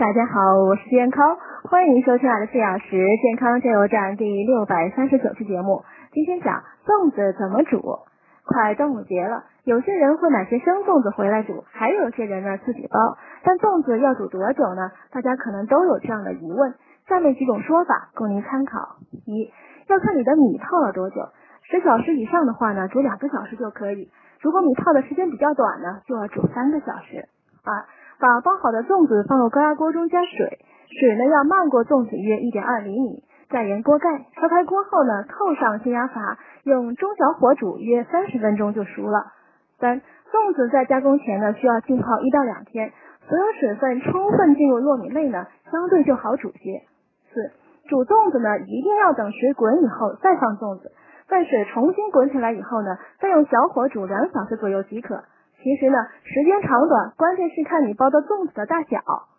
大家好，我是健康，欢迎收听我的四小时健康加油站第六百三十九期节目。今天讲粽子怎么煮。快端午节了，有些人会买些生粽子回来煮，还有些人呢自己包。但粽子要煮多久呢？大家可能都有这样的疑问。下面几种说法供您参考：一，要看你的米泡了多久，十小时以上的话呢，煮两个小时就可以；如果你泡的时间比较短呢，就要煮三个小时。二，把包好的粽子放入高压锅中加水，水呢要漫过粽子约一点二厘米，再沿锅盖，烧开锅后呢，扣上升压阀，用中小火煮约三十分钟就熟了。三，粽子在加工前呢需要浸泡一到两天，所有水分充分进入糯米内呢，相对就好煮些。四，煮粽子呢一定要等水滚以后再放粽子，待水重新滚起来以后呢，再用小火煮两小时左右即可。其实呢，时间长短关键是看你包的粽子的大小。